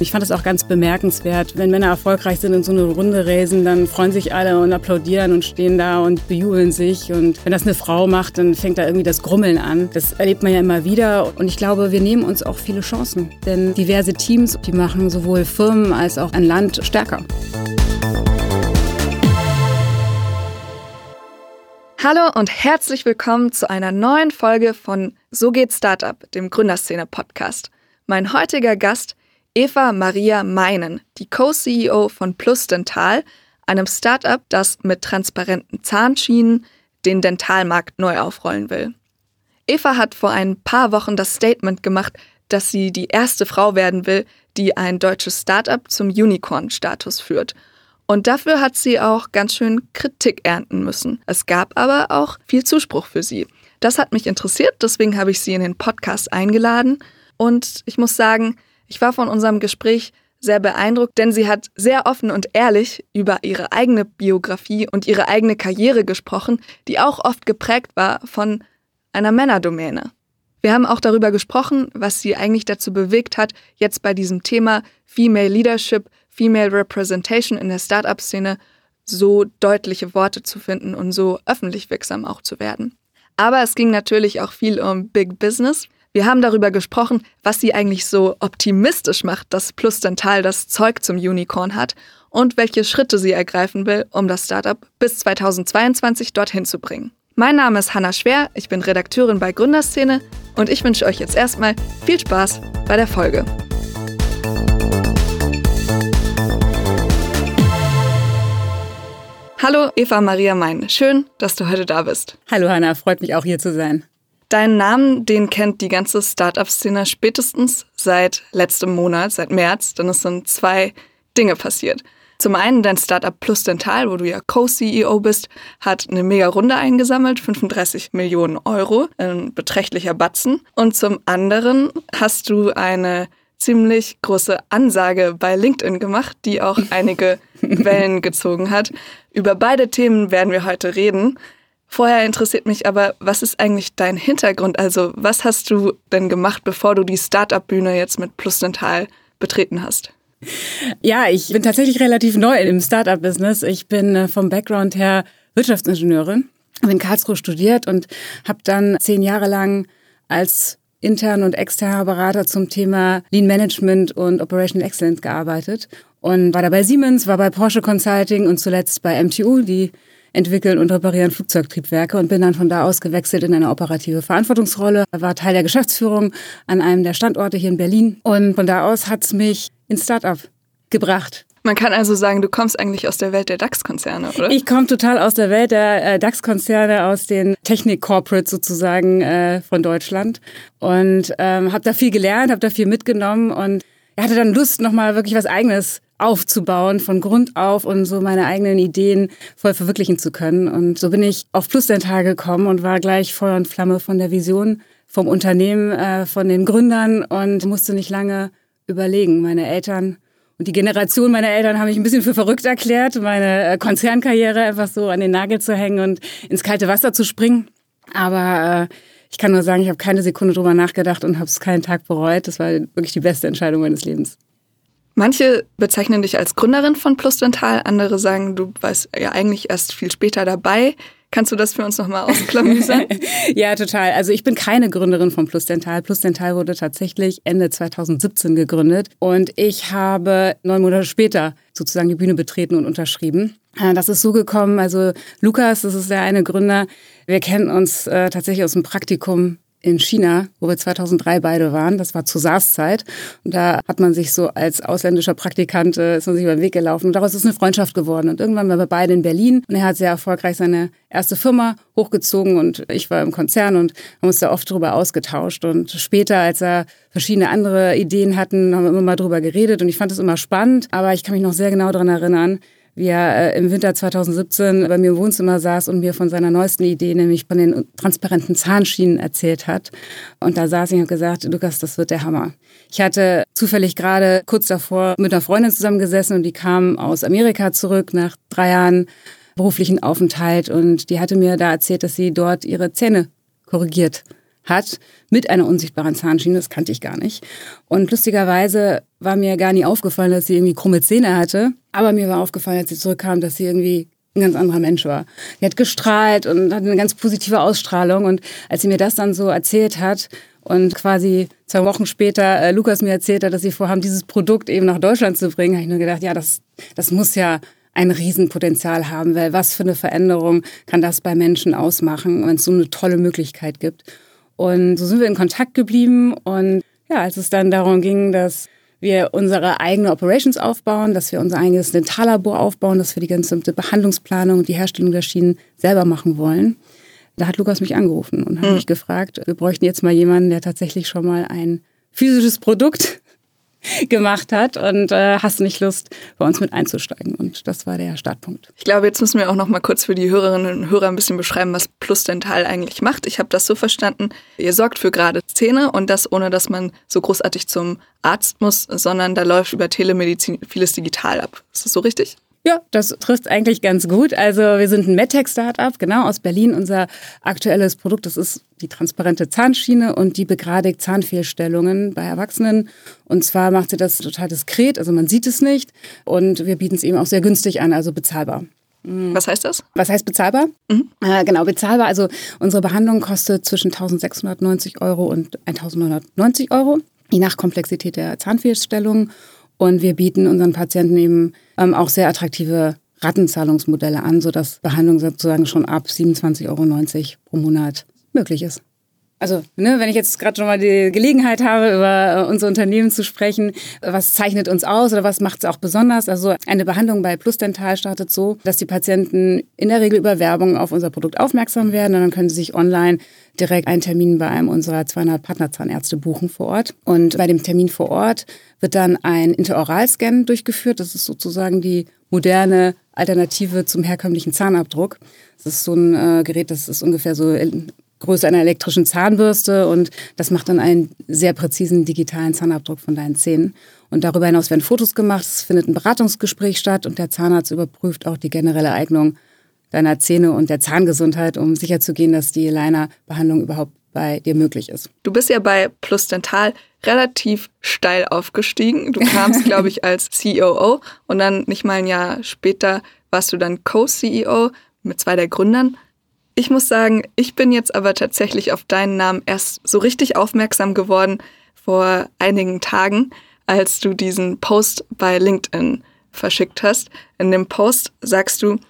Ich fand es auch ganz bemerkenswert, wenn Männer erfolgreich sind und so eine Runde räsen, dann freuen sich alle und applaudieren und stehen da und bejubeln sich. Und wenn das eine Frau macht, dann fängt da irgendwie das Grummeln an. Das erlebt man ja immer wieder. Und ich glaube, wir nehmen uns auch viele Chancen. Denn diverse Teams, die machen sowohl Firmen als auch ein Land stärker. Hallo und herzlich willkommen zu einer neuen Folge von So geht Startup, dem Gründerszene-Podcast. Mein heutiger Gast Eva Maria Meinen, die Co-CEO von Plus Dental, einem Startup, das mit transparenten Zahnschienen den Dentalmarkt neu aufrollen will. Eva hat vor ein paar Wochen das Statement gemacht, dass sie die erste Frau werden will, die ein deutsches Startup zum Unicorn-Status führt. Und dafür hat sie auch ganz schön Kritik ernten müssen. Es gab aber auch viel Zuspruch für sie. Das hat mich interessiert, deswegen habe ich sie in den Podcast eingeladen. Und ich muss sagen, ich war von unserem Gespräch sehr beeindruckt, denn sie hat sehr offen und ehrlich über ihre eigene Biografie und ihre eigene Karriere gesprochen, die auch oft geprägt war von einer Männerdomäne. Wir haben auch darüber gesprochen, was sie eigentlich dazu bewegt hat, jetzt bei diesem Thema Female Leadership, Female Representation in der Startup-Szene so deutliche Worte zu finden und so öffentlich wirksam auch zu werden. Aber es ging natürlich auch viel um Big Business. Wir haben darüber gesprochen, was sie eigentlich so optimistisch macht, dass Plus Dental das Zeug zum Unicorn hat und welche Schritte sie ergreifen will, um das Startup bis 2022 dorthin zu bringen. Mein Name ist Hanna Schwer, ich bin Redakteurin bei Gründerszene und ich wünsche euch jetzt erstmal viel Spaß bei der Folge. Hallo Eva Maria Mein, schön, dass du heute da bist. Hallo Hanna, freut mich auch hier zu sein. Deinen Namen, den kennt die ganze Startup-Szene spätestens seit letztem Monat, seit März, denn es sind zwei Dinge passiert. Zum einen dein Startup Plus Dental, wo du ja Co-CEO bist, hat eine mega Runde eingesammelt, 35 Millionen Euro, ein beträchtlicher Batzen. Und zum anderen hast du eine ziemlich große Ansage bei LinkedIn gemacht, die auch einige Wellen gezogen hat. Über beide Themen werden wir heute reden. Vorher interessiert mich aber, was ist eigentlich dein Hintergrund? Also, was hast du denn gemacht, bevor du die Startup-Bühne jetzt mit Plus Dental betreten hast? Ja, ich bin tatsächlich relativ neu im Startup-Business. Ich bin äh, vom Background her Wirtschaftsingenieurin, habe in Karlsruhe studiert und habe dann zehn Jahre lang als intern und externer Berater zum Thema Lean Management und Operational Excellence gearbeitet und war da bei Siemens, war bei Porsche Consulting und zuletzt bei MTU, die entwickeln und reparieren Flugzeugtriebwerke und bin dann von da aus gewechselt in eine operative Verantwortungsrolle. War Teil der Geschäftsführung an einem der Standorte hier in Berlin und von da aus hat es mich ins Startup gebracht. Man kann also sagen, du kommst eigentlich aus der Welt der DAX-Konzerne, oder? Ich komme total aus der Welt der äh, DAX-Konzerne, aus den Technik-Corporates sozusagen äh, von Deutschland und ähm, habe da viel gelernt, habe da viel mitgenommen und hatte dann Lust, nochmal wirklich was Eigenes aufzubauen von Grund auf und so meine eigenen Ideen voll verwirklichen zu können. Und so bin ich auf Plus Dental gekommen und war gleich Feuer und Flamme von der Vision, vom Unternehmen, äh, von den Gründern und musste nicht lange überlegen. Meine Eltern und die Generation meiner Eltern haben mich ein bisschen für verrückt erklärt, meine äh, Konzernkarriere einfach so an den Nagel zu hängen und ins kalte Wasser zu springen. Aber äh, ich kann nur sagen, ich habe keine Sekunde drüber nachgedacht und habe es keinen Tag bereut. Das war wirklich die beste Entscheidung meines Lebens. Manche bezeichnen dich als Gründerin von Plus Dental, andere sagen, du warst ja eigentlich erst viel später dabei. Kannst du das für uns nochmal ausklamüsern? ja, total. Also ich bin keine Gründerin von Plus Dental. Plus Dental wurde tatsächlich Ende 2017 gegründet und ich habe neun Monate später sozusagen die Bühne betreten und unterschrieben. Äh, das ist so gekommen, also Lukas, das ist der eine Gründer, wir kennen uns äh, tatsächlich aus dem Praktikum in China, wo wir 2003 beide waren. Das war zur SARS-Zeit. Und da hat man sich so als ausländischer Praktikant, äh, ist man sich über den Weg gelaufen. Und daraus ist eine Freundschaft geworden. Und irgendwann waren wir beide in Berlin. Und er hat sehr erfolgreich seine erste Firma hochgezogen. Und ich war im Konzern und haben uns da oft drüber ausgetauscht. Und später, als er verschiedene andere Ideen hatten, haben wir immer mal drüber geredet. Und ich fand es immer spannend. Aber ich kann mich noch sehr genau daran erinnern, wie er äh, im Winter 2017 bei mir im Wohnzimmer saß und mir von seiner neuesten Idee, nämlich von den transparenten Zahnschienen erzählt hat. Und da saß ich und gesagt, Lukas, das wird der Hammer. Ich hatte zufällig gerade kurz davor mit einer Freundin zusammengesessen und die kam aus Amerika zurück nach drei Jahren beruflichen Aufenthalt und die hatte mir da erzählt, dass sie dort ihre Zähne korrigiert hat mit einer unsichtbaren Zahnschiene. Das kannte ich gar nicht. Und lustigerweise war mir gar nie aufgefallen, dass sie irgendwie krumme Zähne hatte. Aber mir war aufgefallen, als sie zurückkam, dass sie irgendwie ein ganz anderer Mensch war. Sie hat gestrahlt und hatte eine ganz positive Ausstrahlung. Und als sie mir das dann so erzählt hat und quasi zwei Wochen später äh, Lukas mir erzählt hat, dass sie vorhaben, dieses Produkt eben nach Deutschland zu bringen, habe ich nur gedacht, ja, das, das muss ja ein Riesenpotenzial haben, weil was für eine Veränderung kann das bei Menschen ausmachen, wenn es so eine tolle Möglichkeit gibt. Und so sind wir in Kontakt geblieben und ja, als es dann darum ging, dass wir unsere eigene Operations aufbauen, dass wir unser eigenes Dentallabor aufbauen, dass wir die ganze Behandlungsplanung und die Herstellung der Schienen selber machen wollen. Da hat Lukas mich angerufen und hat mhm. mich gefragt, wir bräuchten jetzt mal jemanden, der tatsächlich schon mal ein physisches Produkt gemacht hat und äh, hast nicht Lust, bei uns mit einzusteigen. Und das war der Startpunkt. Ich glaube, jetzt müssen wir auch noch mal kurz für die Hörerinnen und Hörer ein bisschen beschreiben, was Plus Dental eigentlich macht. Ich habe das so verstanden, ihr sorgt für gerade Zähne und das ohne, dass man so großartig zum Arzt muss, sondern da läuft über Telemedizin vieles digital ab. Ist das so richtig? Ja, das trifft eigentlich ganz gut. Also wir sind ein MedTech-Startup, genau aus Berlin. Unser aktuelles Produkt, das ist die transparente Zahnschiene und die begradigt Zahnfehlstellungen bei Erwachsenen. Und zwar macht sie das total diskret, also man sieht es nicht. Und wir bieten es eben auch sehr günstig an, also bezahlbar. Mhm. Was heißt das? Was heißt bezahlbar? Mhm. Äh, genau, bezahlbar. Also unsere Behandlung kostet zwischen 1690 Euro und 1990 Euro, je nach Komplexität der Zahnfehlstellungen. Und wir bieten unseren Patienten eben ähm, auch sehr attraktive Rattenzahlungsmodelle an, sodass Behandlung sozusagen schon ab 27,90 Euro pro Monat möglich ist. Also, ne, wenn ich jetzt gerade schon mal die Gelegenheit habe, über äh, unser Unternehmen zu sprechen, was zeichnet uns aus oder was macht es auch besonders? Also, eine Behandlung bei Plus Dental startet so, dass die Patienten in der Regel über Werbung auf unser Produkt aufmerksam werden und dann können sie sich online direkt einen Termin bei einem unserer 200 Partnerzahnärzte buchen vor Ort. Und bei dem Termin vor Ort wird dann ein Interoralscan durchgeführt. Das ist sozusagen die moderne Alternative zum herkömmlichen Zahnabdruck. Das ist so ein äh, Gerät, das ist ungefähr so Größe einer elektrischen Zahnbürste und das macht dann einen sehr präzisen digitalen Zahnabdruck von deinen Zähnen. Und darüber hinaus werden Fotos gemacht, es findet ein Beratungsgespräch statt und der Zahnarzt überprüft auch die generelle Eignung deiner Zähne und der Zahngesundheit, um sicherzugehen, dass die Liner-Behandlung überhaupt bei dir möglich ist. Du bist ja bei Plus Dental relativ steil aufgestiegen. Du kamst, glaube ich, als COO und dann nicht mal ein Jahr später warst du dann Co-CEO mit zwei der Gründern. Ich muss sagen, ich bin jetzt aber tatsächlich auf deinen Namen erst so richtig aufmerksam geworden vor einigen Tagen, als du diesen Post bei LinkedIn verschickt hast. In dem Post sagst du,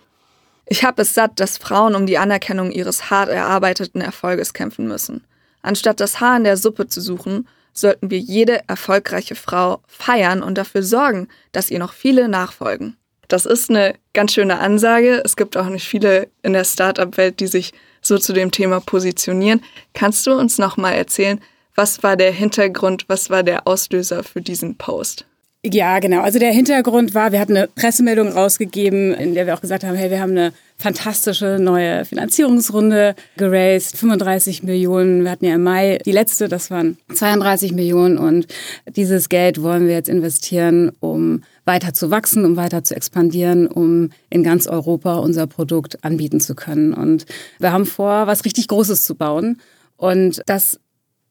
ich habe es satt, dass Frauen um die Anerkennung ihres hart erarbeiteten Erfolges kämpfen müssen. Anstatt das Haar in der Suppe zu suchen, sollten wir jede erfolgreiche Frau feiern und dafür sorgen, dass ihr noch viele nachfolgen. Das ist eine ganz schöne Ansage. Es gibt auch nicht viele in der Startup-Welt, die sich so zu dem Thema positionieren. Kannst du uns noch mal erzählen, was war der Hintergrund, was war der Auslöser für diesen Post? Ja, genau. Also der Hintergrund war, wir hatten eine Pressemeldung rausgegeben, in der wir auch gesagt haben, hey, wir haben eine fantastische neue Finanzierungsrunde geraced, 35 Millionen. Wir hatten ja im Mai die letzte, das waren 32 Millionen und dieses Geld wollen wir jetzt investieren, um weiter zu wachsen, um weiter zu expandieren, um in ganz Europa unser Produkt anbieten zu können. Und wir haben vor, was richtig Großes zu bauen. Und das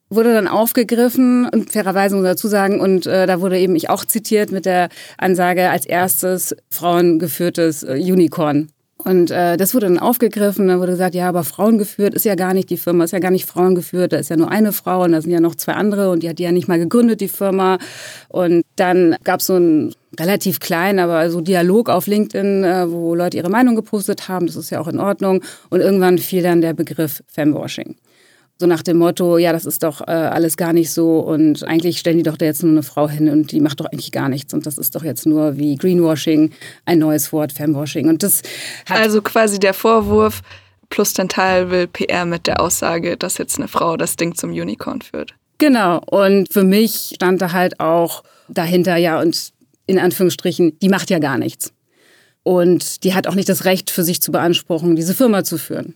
wurde dann aufgegriffen und fairerweise muss man dazu sagen, und äh, da wurde eben ich auch zitiert mit der Ansage als erstes frauengeführtes äh, Unicorn. Und äh, das wurde dann aufgegriffen, dann wurde gesagt, ja, aber frauengeführt ist ja gar nicht die Firma, ist ja gar nicht frauengeführt, da ist ja nur eine Frau und da sind ja noch zwei andere und die hat die ja nicht mal gegründet, die Firma. Und dann gab es so einen relativ kleinen, aber so Dialog auf LinkedIn, äh, wo Leute ihre Meinung gepostet haben, das ist ja auch in Ordnung. Und irgendwann fiel dann der Begriff Femwashing. So nach dem Motto, ja, das ist doch äh, alles gar nicht so und eigentlich stellen die doch da jetzt nur eine Frau hin und die macht doch eigentlich gar nichts und das ist doch jetzt nur wie Greenwashing, ein neues Wort, Femwashing. Und das also quasi der Vorwurf, Plus Dental will PR mit der Aussage, dass jetzt eine Frau das Ding zum Unicorn führt. Genau. Und für mich stand da halt auch dahinter, ja, und in Anführungsstrichen, die macht ja gar nichts. Und die hat auch nicht das Recht für sich zu beanspruchen, diese Firma zu führen.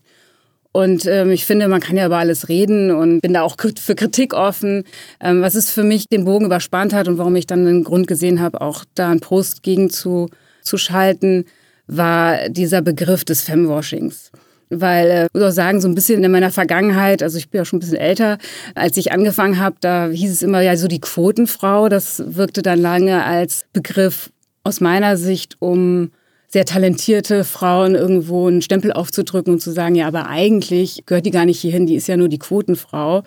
Und ähm, ich finde, man kann ja über alles reden und bin da auch für Kritik offen. Ähm, was es für mich den Bogen überspannt hat und warum ich dann einen Grund gesehen habe, auch da einen Post gegen zu, zu schalten, war dieser Begriff des Femwashings. weil, äh, ich muss auch sagen, so ein bisschen in meiner Vergangenheit, also ich bin ja schon ein bisschen älter, als ich angefangen habe, da hieß es immer ja so die Quotenfrau. Das wirkte dann lange als Begriff aus meiner Sicht, um sehr talentierte Frauen irgendwo einen Stempel aufzudrücken und zu sagen, ja, aber eigentlich gehört die gar nicht hierhin, die ist ja nur die Quotenfrau.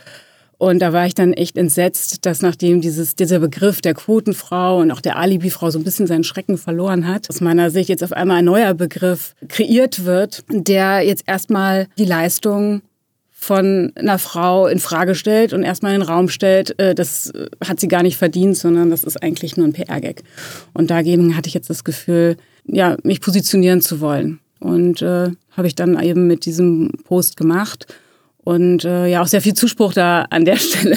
Und da war ich dann echt entsetzt, dass nachdem dieses, dieser Begriff der Quotenfrau und auch der Alibifrau so ein bisschen seinen Schrecken verloren hat, aus meiner Sicht jetzt auf einmal ein neuer Begriff kreiert wird, der jetzt erstmal die Leistung von einer Frau in Frage stellt und erstmal in den Raum stellt, äh, das hat sie gar nicht verdient, sondern das ist eigentlich nur ein PR-Gag. Und dagegen hatte ich jetzt das Gefühl, ja, mich positionieren zu wollen. Und äh, habe ich dann eben mit diesem Post gemacht und äh, ja auch sehr viel Zuspruch da an der Stelle,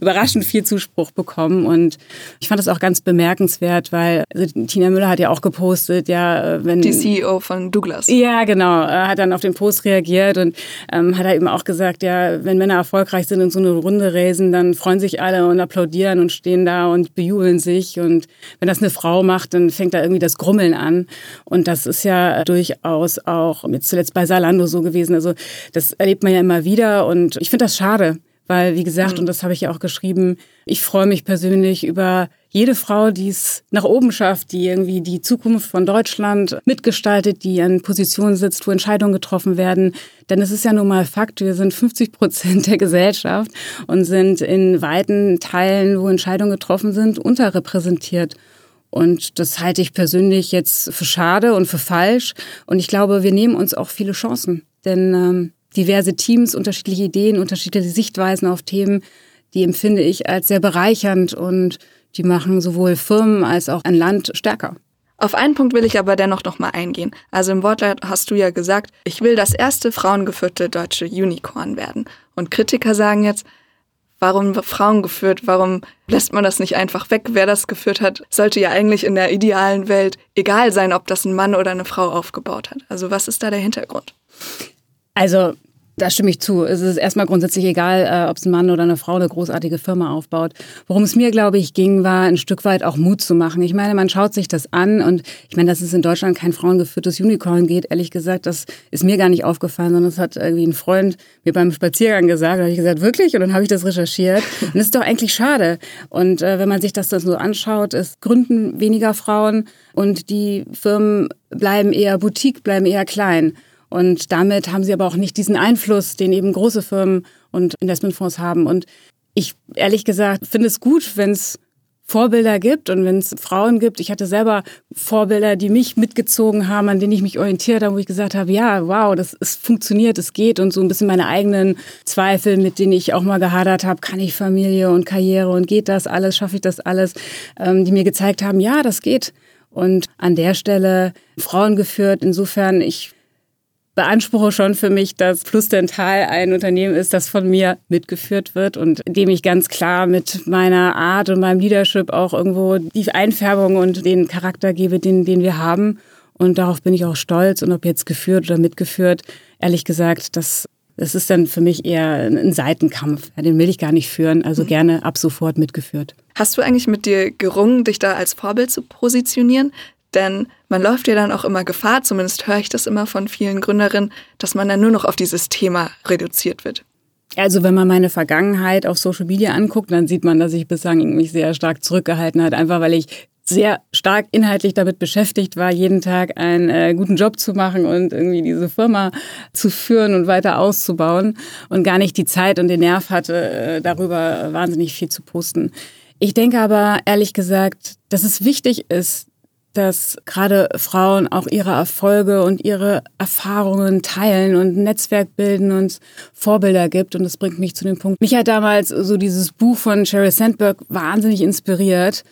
überraschend viel Zuspruch bekommen. Und ich fand das auch ganz bemerkenswert, weil also Tina Müller hat ja auch gepostet, ja, äh, wenn die CEO von Douglas. Ja, genau, äh, hat dann auf den Post reagiert und ähm, hat er eben auch gesagt, ja, wenn Männer erfolgreich sind und so eine Runde raisen, dann freuen sich alle und applaudieren und stehen da und bejubeln sich. Und wenn das eine Frau macht, dann fängt da irgendwie das Grummeln an. Und das ist ja durchaus auch jetzt zuletzt bei Salando so gewesen, also das erlebt man ja immer wieder wieder und ich finde das schade, weil wie gesagt, mhm. und das habe ich ja auch geschrieben, ich freue mich persönlich über jede Frau, die es nach oben schafft, die irgendwie die Zukunft von Deutschland mitgestaltet, die an Positionen sitzt, wo Entscheidungen getroffen werden. Denn es ist ja nun mal Fakt, wir sind 50 Prozent der Gesellschaft und sind in weiten Teilen, wo Entscheidungen getroffen sind, unterrepräsentiert. Und das halte ich persönlich jetzt für schade und für falsch. Und ich glaube, wir nehmen uns auch viele Chancen. Denn ähm, diverse Teams, unterschiedliche Ideen, unterschiedliche Sichtweisen auf Themen, die empfinde ich als sehr bereichernd und die machen sowohl Firmen als auch ein Land stärker. Auf einen Punkt will ich aber dennoch noch mal eingehen. Also im Wortlaut hast du ja gesagt, ich will das erste frauengeführte deutsche Unicorn werden. Und Kritiker sagen jetzt, warum Frauen geführt? Warum lässt man das nicht einfach weg? Wer das geführt hat, sollte ja eigentlich in der idealen Welt egal sein, ob das ein Mann oder eine Frau aufgebaut hat. Also was ist da der Hintergrund? Also da stimme ich zu. Es ist erstmal grundsätzlich egal, äh, ob es ein Mann oder eine Frau eine großartige Firma aufbaut. Worum es mir, glaube ich, ging, war ein Stück weit auch Mut zu machen. Ich meine, man schaut sich das an und ich meine, dass es in Deutschland kein frauengeführtes Unicorn geht, ehrlich gesagt, das ist mir gar nicht aufgefallen, sondern das hat irgendwie ein Freund mir beim Spaziergang gesagt. Da habe ich gesagt, wirklich? Und dann habe ich das recherchiert. Und das ist doch eigentlich schade. Und äh, wenn man sich das dann so anschaut, es gründen weniger Frauen und die Firmen bleiben eher Boutique, bleiben eher klein. Und damit haben sie aber auch nicht diesen Einfluss, den eben große Firmen und Investmentfonds haben. Und ich ehrlich gesagt finde es gut, wenn es Vorbilder gibt und wenn es Frauen gibt. Ich hatte selber Vorbilder, die mich mitgezogen haben, an denen ich mich orientiert habe, wo ich gesagt habe, ja, wow, das ist, funktioniert, es geht und so ein bisschen meine eigenen Zweifel, mit denen ich auch mal gehadert habe, kann ich Familie und Karriere und geht das alles, schaffe ich das alles, ähm, die mir gezeigt haben, ja, das geht. Und an der Stelle Frauen geführt. Insofern, ich beanspruche schon für mich, dass Plus Dental ein Unternehmen ist, das von mir mitgeführt wird und dem ich ganz klar mit meiner Art und meinem Leadership auch irgendwo die Einfärbung und den Charakter gebe, den, den wir haben. Und darauf bin ich auch stolz. Und ob jetzt geführt oder mitgeführt, ehrlich gesagt, das, das ist dann für mich eher ein Seitenkampf. Ja, den will ich gar nicht führen. Also mhm. gerne ab sofort mitgeführt. Hast du eigentlich mit dir gerungen, dich da als Vorbild zu positionieren? Denn man läuft ja dann auch immer Gefahr, zumindest höre ich das immer von vielen Gründerinnen, dass man dann nur noch auf dieses Thema reduziert wird. Also wenn man meine Vergangenheit auf Social Media anguckt, dann sieht man, dass ich bislang mich sehr stark zurückgehalten hat, einfach weil ich sehr stark inhaltlich damit beschäftigt war, jeden Tag einen äh, guten Job zu machen und irgendwie diese Firma zu führen und weiter auszubauen und gar nicht die Zeit und den Nerv hatte, äh, darüber wahnsinnig viel zu posten. Ich denke aber ehrlich gesagt, dass es wichtig ist, dass gerade Frauen auch ihre Erfolge und ihre Erfahrungen teilen und ein Netzwerk bilden und Vorbilder gibt. Und das bringt mich zu dem Punkt. Mich hat damals so dieses Buch von Sheryl Sandberg wahnsinnig inspiriert,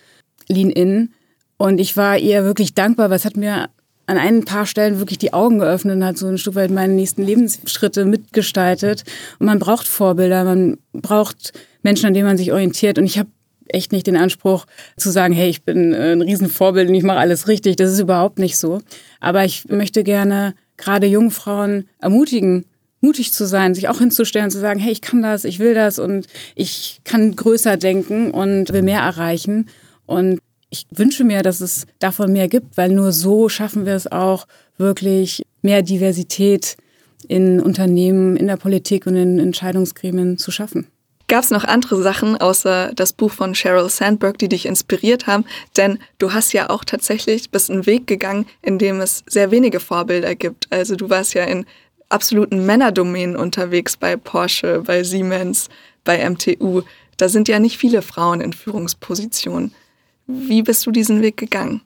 Lean In. Und ich war ihr wirklich dankbar, weil es hat mir an ein paar Stellen wirklich die Augen geöffnet und hat so ein Stück weit meine nächsten Lebensschritte mitgestaltet. Und man braucht Vorbilder, man braucht Menschen, an denen man sich orientiert. Und ich habe echt nicht den Anspruch zu sagen, hey, ich bin äh, ein Riesenvorbild und ich mache alles richtig. Das ist überhaupt nicht so. Aber ich möchte gerne gerade Jungfrauen ermutigen, mutig zu sein, sich auch hinzustellen zu sagen, hey, ich kann das, ich will das und ich kann größer denken und will mehr erreichen. Und ich wünsche mir, dass es davon mehr gibt, weil nur so schaffen wir es auch, wirklich mehr Diversität in Unternehmen, in der Politik und in Entscheidungsgremien zu schaffen. Gab es noch andere Sachen außer das Buch von Sheryl Sandberg, die dich inspiriert haben? Denn du hast ja auch tatsächlich bis einen Weg gegangen, in dem es sehr wenige Vorbilder gibt. Also du warst ja in absoluten Männerdomänen unterwegs bei Porsche, bei Siemens, bei MTU. Da sind ja nicht viele Frauen in Führungspositionen. Wie bist du diesen Weg gegangen?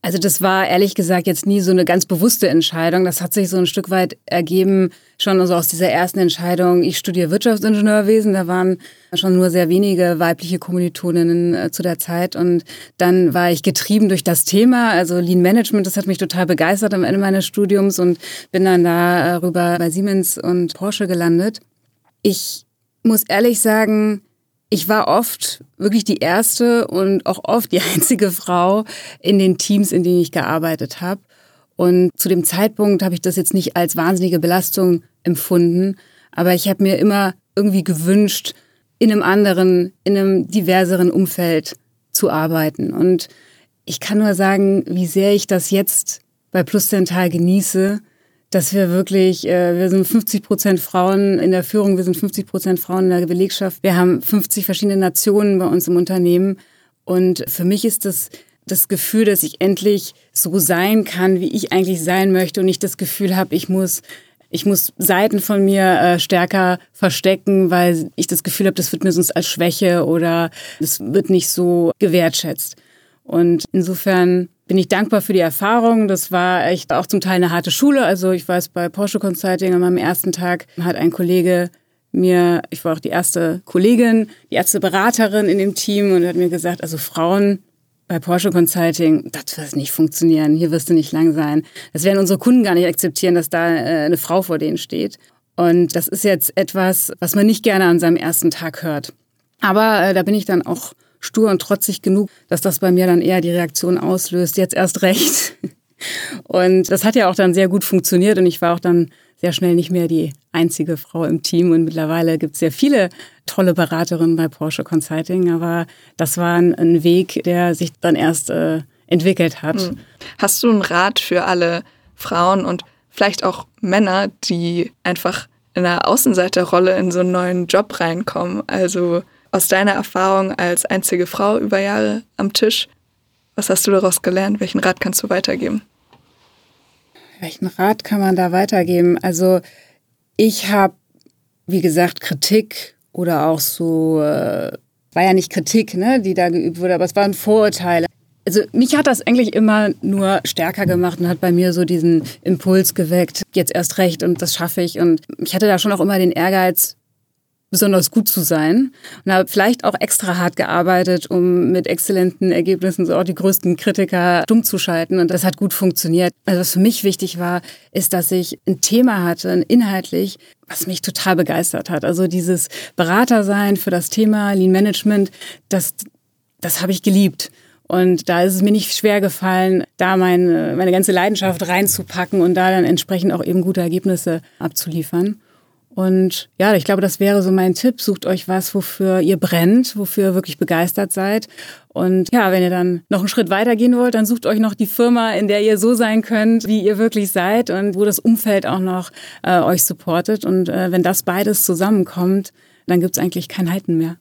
Also das war ehrlich gesagt jetzt nie so eine ganz bewusste Entscheidung. Das hat sich so ein Stück weit ergeben, schon also aus dieser ersten Entscheidung, ich studiere Wirtschaftsingenieurwesen. Da waren schon nur sehr wenige weibliche Kommilitoninnen äh, zu der Zeit. Und dann war ich getrieben durch das Thema, also Lean Management, das hat mich total begeistert am Ende meines Studiums und bin dann darüber bei Siemens und Porsche gelandet. Ich muss ehrlich sagen, ich war oft wirklich die erste und auch oft die einzige Frau in den Teams, in denen ich gearbeitet habe. Und zu dem Zeitpunkt habe ich das jetzt nicht als wahnsinnige Belastung empfunden, aber ich habe mir immer irgendwie gewünscht, in einem anderen, in einem diverseren Umfeld zu arbeiten. Und ich kann nur sagen, wie sehr ich das jetzt bei Plus Dental genieße, dass wir wirklich, äh, wir sind 50 Prozent Frauen in der Führung, wir sind 50 Prozent Frauen in der Belegschaft. Wir haben 50 verschiedene Nationen bei uns im Unternehmen. Und für mich ist das das Gefühl, dass ich endlich so sein kann, wie ich eigentlich sein möchte und nicht das Gefühl habe, ich muss ich muss Seiten von mir äh, stärker verstecken, weil ich das Gefühl habe, das wird mir sonst als Schwäche oder es wird nicht so gewertschätzt. Und insofern bin ich dankbar für die Erfahrung. Das war echt auch zum Teil eine harte Schule. Also ich weiß, bei Porsche Consulting an meinem ersten Tag hat ein Kollege mir, ich war auch die erste Kollegin, die erste Beraterin in dem Team und hat mir gesagt, also Frauen bei Porsche Consulting, das wird nicht funktionieren, hier wirst du nicht lang sein. Das werden unsere Kunden gar nicht akzeptieren, dass da äh, eine Frau vor denen steht. Und das ist jetzt etwas, was man nicht gerne an seinem ersten Tag hört. Aber äh, da bin ich dann auch stur und trotzig genug, dass das bei mir dann eher die Reaktion auslöst, jetzt erst recht. Und das hat ja auch dann sehr gut funktioniert und ich war auch dann sehr schnell nicht mehr die einzige Frau im Team und mittlerweile gibt es sehr viele tolle Beraterinnen bei Porsche Consulting, aber das war ein, Weg, der sich dann erst äh, entwickelt hat. Hm. Hast du einen Rat für alle Frauen und vielleicht auch Männer, die einfach in einer Außenseiterrolle in so einen neuen Job reinkommen? Also aus deiner Erfahrung als einzige Frau über Jahre am Tisch, was hast du daraus gelernt? Welchen Rat kannst du weitergeben? Welchen Rat kann man da weitergeben? Also ich habe, wie gesagt, Kritik oder auch so, äh, war ja nicht Kritik, ne, die da geübt wurde, aber es waren Vorurteile. Also mich hat das eigentlich immer nur stärker gemacht und hat bei mir so diesen Impuls geweckt, jetzt erst recht und das schaffe ich. Und ich hatte da schon auch immer den Ehrgeiz, besonders gut zu sein und habe vielleicht auch extra hart gearbeitet, um mit exzellenten Ergebnissen so auch die größten Kritiker dumm zu schalten und das hat gut funktioniert. Also was für mich wichtig war, ist, dass ich ein Thema hatte, ein inhaltlich, was mich total begeistert hat. Also dieses Beratersein für das Thema Lean Management, das, das habe ich geliebt. Und da ist es mir nicht schwer gefallen, da meine, meine ganze Leidenschaft reinzupacken und da dann entsprechend auch eben gute Ergebnisse abzuliefern. Und ja, ich glaube, das wäre so mein Tipp. Sucht euch was, wofür ihr brennt, wofür ihr wirklich begeistert seid. Und ja, wenn ihr dann noch einen Schritt weiter gehen wollt, dann sucht euch noch die Firma, in der ihr so sein könnt, wie ihr wirklich seid und wo das Umfeld auch noch äh, euch supportet. Und äh, wenn das beides zusammenkommt, dann gibt's eigentlich kein Halten mehr.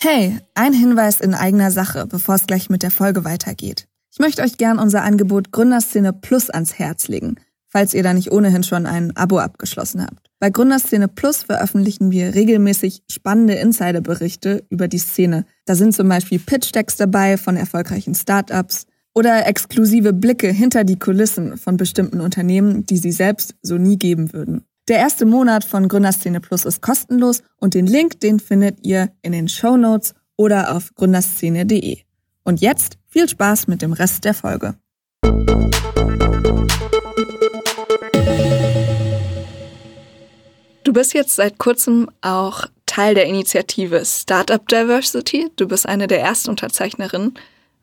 Hey, ein Hinweis in eigener Sache, bevor es gleich mit der Folge weitergeht. Ich möchte euch gern unser Angebot Gründerszene Plus ans Herz legen, falls ihr da nicht ohnehin schon ein Abo abgeschlossen habt. Bei Gründerszene Plus veröffentlichen wir regelmäßig spannende Insiderberichte über die Szene. Da sind zum Beispiel Pitch-Decks dabei von erfolgreichen Startups oder exklusive Blicke hinter die Kulissen von bestimmten Unternehmen, die sie selbst so nie geben würden. Der erste Monat von Gründerszene Plus ist kostenlos und den Link, den findet ihr in den Show Notes oder auf gründerszene.de. Und jetzt viel Spaß mit dem Rest der Folge. Du bist jetzt seit kurzem auch Teil der Initiative Startup Diversity. Du bist eine der ersten Unterzeichnerinnen.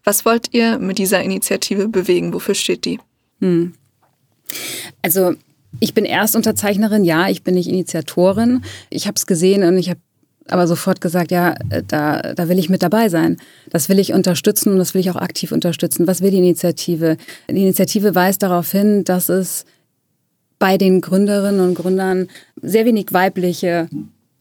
Was wollt ihr mit dieser Initiative bewegen? Wofür steht die? Hm. Also ich bin Erstunterzeichnerin, ja, ich bin nicht Initiatorin. Ich habe es gesehen und ich habe aber sofort gesagt, ja, äh, da, da will ich mit dabei sein. Das will ich unterstützen und das will ich auch aktiv unterstützen. Was will die Initiative? Die Initiative weist darauf hin, dass es bei den Gründerinnen und Gründern sehr wenig weibliche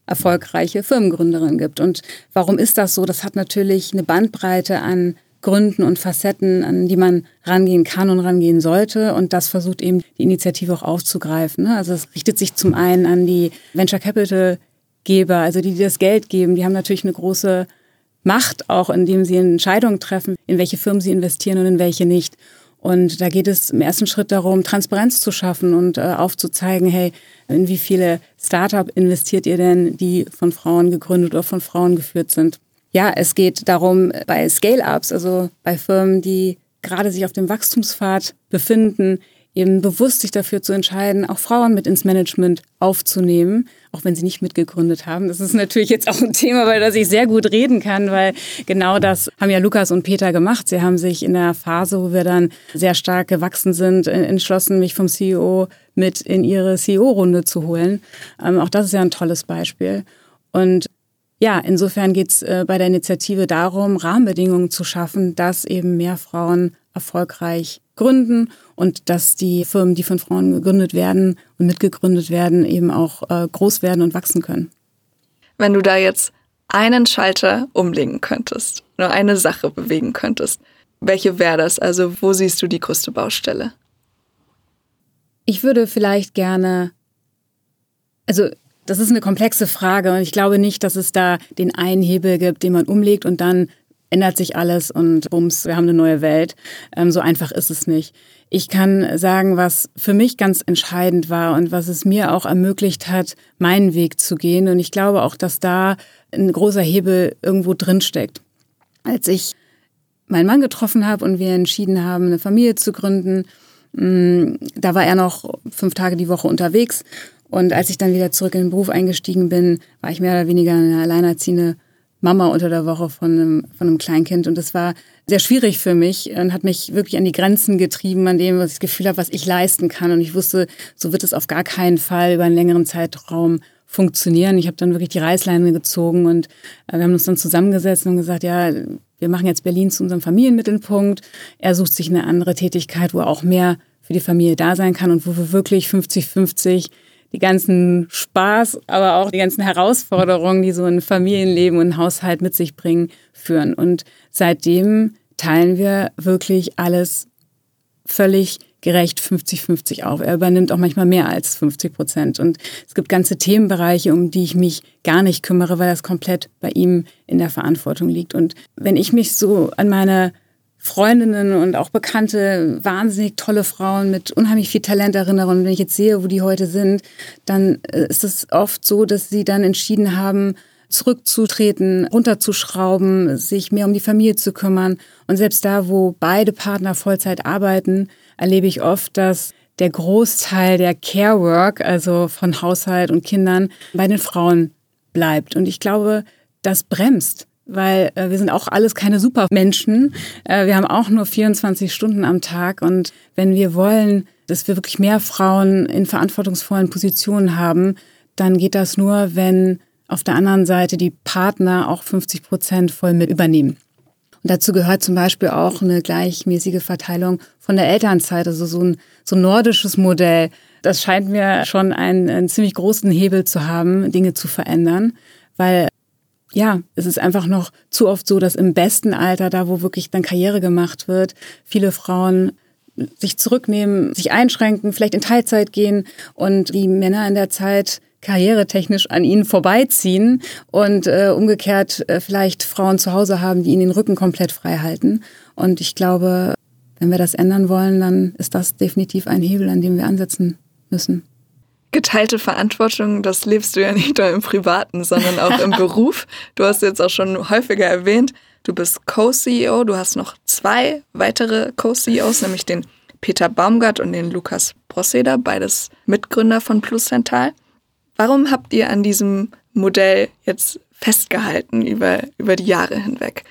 erfolgreiche Firmengründerinnen gibt. Und warum ist das so? Das hat natürlich eine Bandbreite an Gründen und Facetten, an die man rangehen kann und rangehen sollte. Und das versucht eben die Initiative auch aufzugreifen. Also es richtet sich zum einen an die Venture Capital Geber, also die, die das Geld geben. Die haben natürlich eine große Macht auch, indem sie Entscheidungen treffen, in welche Firmen sie investieren und in welche nicht. Und da geht es im ersten Schritt darum, Transparenz zu schaffen und äh, aufzuzeigen, hey, in wie viele Startup investiert ihr denn, die von Frauen gegründet oder von Frauen geführt sind? Ja, es geht darum, bei Scale-ups, also bei Firmen, die gerade sich auf dem Wachstumspfad befinden, eben bewusst sich dafür zu entscheiden, auch Frauen mit ins Management aufzunehmen, auch wenn sie nicht mitgegründet haben. Das ist natürlich jetzt auch ein Thema, weil das ich sehr gut reden kann, weil genau das haben ja Lukas und Peter gemacht. Sie haben sich in der Phase, wo wir dann sehr stark gewachsen sind, entschlossen, mich vom CEO mit in ihre CEO-Runde zu holen. Ähm, auch das ist ja ein tolles Beispiel. Und ja, insofern geht es äh, bei der Initiative darum, Rahmenbedingungen zu schaffen, dass eben mehr Frauen erfolgreich gründen und dass die Firmen, die von Frauen gegründet werden und mitgegründet werden, eben auch äh, groß werden und wachsen können. Wenn du da jetzt einen Schalter umlegen könntest, nur eine Sache bewegen könntest, welche wäre das? Also wo siehst du die größte Baustelle? Ich würde vielleicht gerne, also das ist eine komplexe Frage und ich glaube nicht, dass es da den einen Hebel gibt, den man umlegt und dann ändert sich alles und bums, wir haben eine neue Welt. Ähm, so einfach ist es nicht. Ich kann sagen, was für mich ganz entscheidend war und was es mir auch ermöglicht hat, meinen Weg zu gehen. Und ich glaube auch, dass da ein großer Hebel irgendwo drin steckt. Als ich meinen Mann getroffen habe und wir entschieden haben, eine Familie zu gründen, mm, da war er noch fünf Tage die Woche unterwegs und als ich dann wieder zurück in den Beruf eingestiegen bin, war ich mehr oder weniger eine alleinerziehende Mama unter der Woche von einem, von einem Kleinkind. Und das war sehr schwierig für mich und hat mich wirklich an die Grenzen getrieben, an dem, was ich das Gefühl habe, was ich leisten kann. Und ich wusste, so wird es auf gar keinen Fall über einen längeren Zeitraum funktionieren. Ich habe dann wirklich die Reißleine gezogen und äh, wir haben uns dann zusammengesetzt und gesagt, ja, wir machen jetzt Berlin zu unserem Familienmittelpunkt. Er sucht sich eine andere Tätigkeit, wo er auch mehr für die Familie da sein kann und wo wir wirklich 50-50 die ganzen Spaß, aber auch die ganzen Herausforderungen, die so ein Familienleben und ein Haushalt mit sich bringen, führen. Und seitdem teilen wir wirklich alles völlig gerecht 50-50 auf. Er übernimmt auch manchmal mehr als 50 Prozent. Und es gibt ganze Themenbereiche, um die ich mich gar nicht kümmere, weil das komplett bei ihm in der Verantwortung liegt. Und wenn ich mich so an meine Freundinnen und auch bekannte, wahnsinnig tolle Frauen mit unheimlich viel Talent erinnere. Und wenn ich jetzt sehe, wo die heute sind, dann äh, ist es oft so, dass sie dann entschieden haben, zurückzutreten, runterzuschrauben, sich mehr um die Familie zu kümmern. Und selbst da, wo beide Partner Vollzeit arbeiten, erlebe ich oft, dass der Großteil der Care Work, also von Haushalt und Kindern, bei den Frauen bleibt. Und ich glaube, das bremst weil äh, wir sind auch alles keine Supermenschen. Äh, wir haben auch nur 24 Stunden am Tag und wenn wir wollen, dass wir wirklich mehr Frauen in verantwortungsvollen Positionen haben, dann geht das nur, wenn auf der anderen Seite die Partner auch 50 Prozent voll mit übernehmen. Und dazu gehört zum Beispiel auch eine gleichmäßige Verteilung von der Elternzeit, also so ein, so ein nordisches Modell. Das scheint mir schon einen, einen ziemlich großen Hebel zu haben, Dinge zu verändern, weil ja, es ist einfach noch zu oft so, dass im besten Alter, da wo wirklich dann Karriere gemacht wird, viele Frauen sich zurücknehmen, sich einschränken, vielleicht in Teilzeit gehen und die Männer in der Zeit karrieretechnisch an ihnen vorbeiziehen und äh, umgekehrt äh, vielleicht Frauen zu Hause haben, die ihnen den Rücken komplett frei halten. Und ich glaube, wenn wir das ändern wollen, dann ist das definitiv ein Hebel, an dem wir ansetzen müssen geteilte Verantwortung, das lebst du ja nicht nur im Privaten, sondern auch im Beruf. Du hast jetzt auch schon häufiger erwähnt, du bist Co-CEO, du hast noch zwei weitere Co-CEOs, nämlich den Peter Baumgart und den Lukas Brosseder, beides Mitgründer von Pluscental. Warum habt ihr an diesem Modell jetzt festgehalten über, über die Jahre hinweg?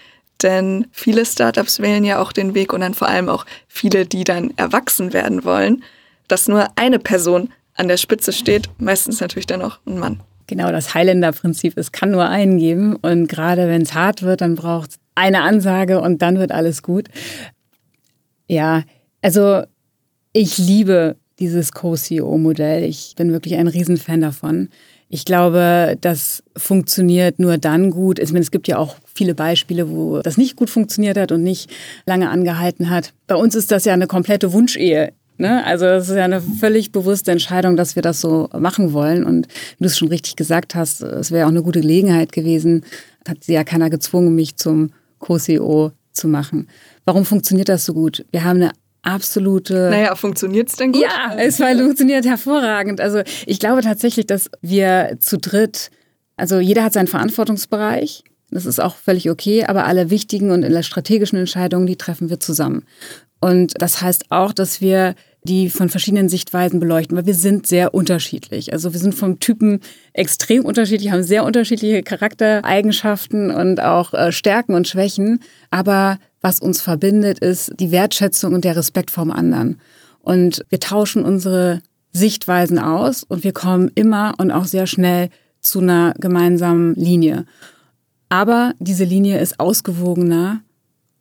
Denn viele Startups wählen ja auch den Weg und dann vor allem auch viele, die dann erwachsen werden wollen, dass nur eine Person an der Spitze steht, meistens natürlich dann auch ein Mann. Genau, das Highlander-Prinzip, es kann nur einen geben. Und gerade wenn es hart wird, dann braucht es eine Ansage und dann wird alles gut. Ja, also ich liebe dieses Co-CEO-Modell. Ich bin wirklich ein Riesenfan davon. Ich glaube, das funktioniert nur dann gut. Ich meine, es gibt ja auch viele Beispiele, wo das nicht gut funktioniert hat und nicht lange angehalten hat. Bei uns ist das ja eine komplette Wunschehe. Ne? Also es ist ja eine völlig bewusste Entscheidung, dass wir das so machen wollen. Und wie du es schon richtig gesagt hast, es wäre auch eine gute Gelegenheit gewesen. Hat sie ja keiner gezwungen, mich zum Co-CEO zu machen. Warum funktioniert das so gut? Wir haben eine absolute. Naja, funktioniert es denn gut? Ja, es funktioniert hervorragend. Also ich glaube tatsächlich, dass wir zu dritt, also jeder hat seinen Verantwortungsbereich. Das ist auch völlig okay, aber alle wichtigen und strategischen Entscheidungen, die treffen wir zusammen. Und das heißt auch, dass wir die von verschiedenen Sichtweisen beleuchten, weil wir sind sehr unterschiedlich. Also wir sind vom Typen extrem unterschiedlich, haben sehr unterschiedliche Charaktereigenschaften und auch äh, Stärken und Schwächen. Aber was uns verbindet, ist die Wertschätzung und der Respekt vorm anderen. Und wir tauschen unsere Sichtweisen aus und wir kommen immer und auch sehr schnell zu einer gemeinsamen Linie. Aber diese Linie ist ausgewogener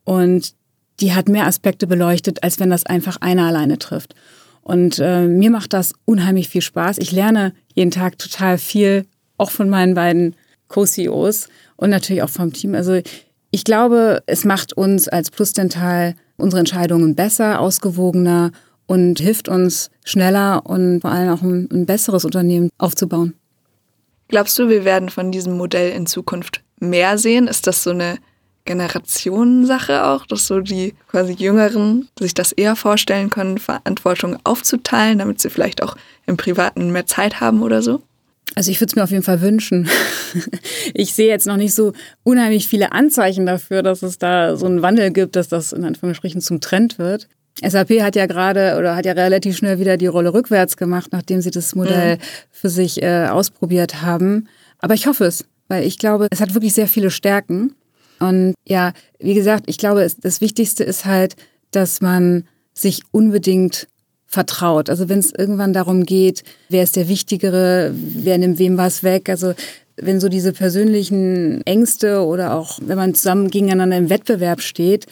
und die hat mehr Aspekte beleuchtet, als wenn das einfach einer alleine trifft. Und äh, mir macht das unheimlich viel Spaß. Ich lerne jeden Tag total viel, auch von meinen beiden Co-CEOs und natürlich auch vom Team. Also ich glaube, es macht uns als Plusdental unsere Entscheidungen besser, ausgewogener und hilft uns schneller und vor allem auch ein, ein besseres Unternehmen aufzubauen. Glaubst du, wir werden von diesem Modell in Zukunft mehr sehen? Ist das so eine Generationensache auch, dass so die quasi Jüngeren sich das eher vorstellen können, Verantwortung aufzuteilen, damit sie vielleicht auch im Privaten mehr Zeit haben oder so? Also ich würde es mir auf jeden Fall wünschen. Ich sehe jetzt noch nicht so unheimlich viele Anzeichen dafür, dass es da so einen Wandel gibt, dass das in Anführungsstrichen zum Trend wird. SAP hat ja gerade oder hat ja relativ schnell wieder die Rolle rückwärts gemacht, nachdem sie das Modell mhm. für sich äh, ausprobiert haben. Aber ich hoffe es, weil ich glaube, es hat wirklich sehr viele Stärken. Und ja, wie gesagt, ich glaube, das Wichtigste ist halt, dass man sich unbedingt vertraut. Also wenn es irgendwann darum geht, wer ist der Wichtigere, wer nimmt wem was weg. Also wenn so diese persönlichen Ängste oder auch wenn man zusammen gegeneinander im Wettbewerb steht,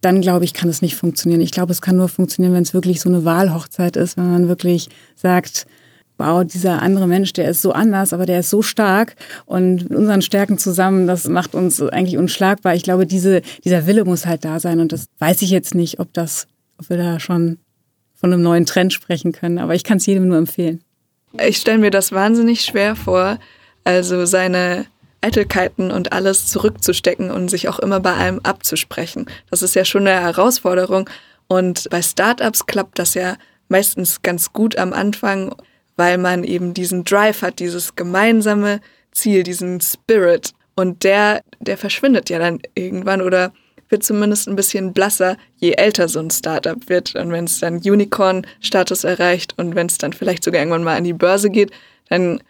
dann glaube ich, kann es nicht funktionieren. Ich glaube, es kann nur funktionieren, wenn es wirklich so eine Wahlhochzeit ist, wenn man wirklich sagt, wow, dieser andere Mensch, der ist so anders, aber der ist so stark und mit unseren Stärken zusammen, das macht uns eigentlich unschlagbar. Ich glaube, diese, dieser Wille muss halt da sein und das weiß ich jetzt nicht, ob das, ob wir da schon von einem neuen Trend sprechen können, aber ich kann es jedem nur empfehlen. Ich stelle mir das wahnsinnig schwer vor, also seine Eitelkeiten und alles zurückzustecken und sich auch immer bei allem abzusprechen. Das ist ja schon eine Herausforderung und bei Startups klappt das ja meistens ganz gut am Anfang weil man eben diesen Drive hat, dieses gemeinsame Ziel, diesen Spirit. Und der, der verschwindet ja dann irgendwann oder wird zumindest ein bisschen blasser, je älter so ein Startup wird. Und wenn es dann Unicorn-Status erreicht und wenn es dann vielleicht sogar irgendwann mal an die Börse geht, dann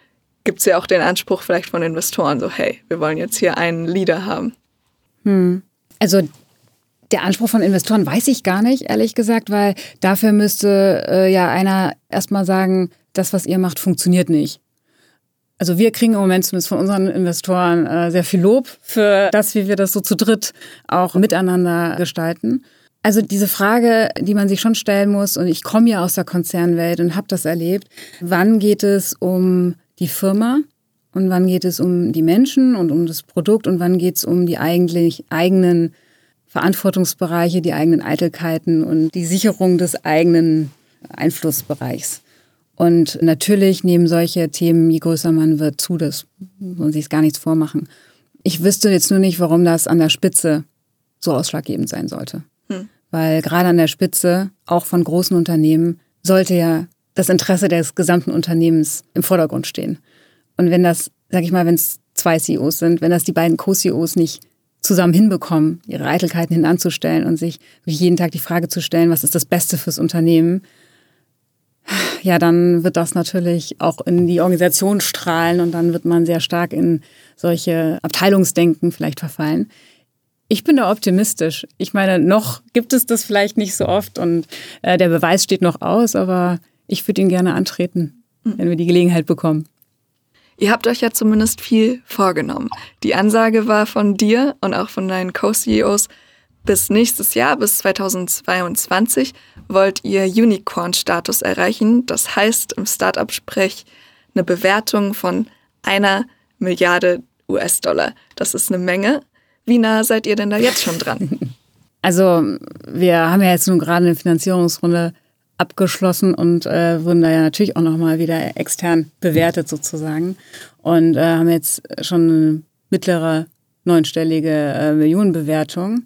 gibt es ja auch den Anspruch vielleicht von Investoren, so hey, wir wollen jetzt hier einen Leader haben. Hm. Also der Anspruch von Investoren weiß ich gar nicht, ehrlich gesagt, weil dafür müsste äh, ja einer erstmal sagen, das, was ihr macht, funktioniert nicht. Also wir kriegen im Moment zumindest von unseren Investoren äh, sehr viel Lob für das, wie wir das so zu dritt auch miteinander gestalten. Also diese Frage, die man sich schon stellen muss, und ich komme ja aus der Konzernwelt und habe das erlebt, wann geht es um die Firma und wann geht es um die Menschen und um das Produkt und wann geht es um die eigentlich eigenen Verantwortungsbereiche, die eigenen Eitelkeiten und die Sicherung des eigenen Einflussbereichs. Und natürlich nehmen solche Themen, je größer man wird, zu, das muss man sich gar nichts vormachen. Ich wüsste jetzt nur nicht, warum das an der Spitze so ausschlaggebend sein sollte. Hm. Weil gerade an der Spitze, auch von großen Unternehmen, sollte ja das Interesse des gesamten Unternehmens im Vordergrund stehen. Und wenn das, sag ich mal, wenn es zwei CEOs sind, wenn das die beiden Co-CEOs nicht zusammen hinbekommen, ihre Eitelkeiten hinanzustellen und sich jeden Tag die Frage zu stellen, was ist das Beste fürs Unternehmen, ja, dann wird das natürlich auch in die Organisation strahlen und dann wird man sehr stark in solche Abteilungsdenken vielleicht verfallen. Ich bin da optimistisch. Ich meine, noch gibt es das vielleicht nicht so oft und äh, der Beweis steht noch aus, aber ich würde ihn gerne antreten, wenn wir die Gelegenheit bekommen. Ihr habt euch ja zumindest viel vorgenommen. Die Ansage war von dir und auch von deinen Co-CEOs, bis nächstes Jahr, bis 2022, wollt ihr Unicorn-Status erreichen. Das heißt im Startup-Sprech eine Bewertung von einer Milliarde US-Dollar. Das ist eine Menge. Wie nah seid ihr denn da jetzt schon dran? Also wir haben ja jetzt nun gerade eine Finanzierungsrunde abgeschlossen und äh, wurden da ja natürlich auch nochmal wieder extern bewertet sozusagen und äh, haben jetzt schon eine mittlere neunstellige äh, Millionenbewertung.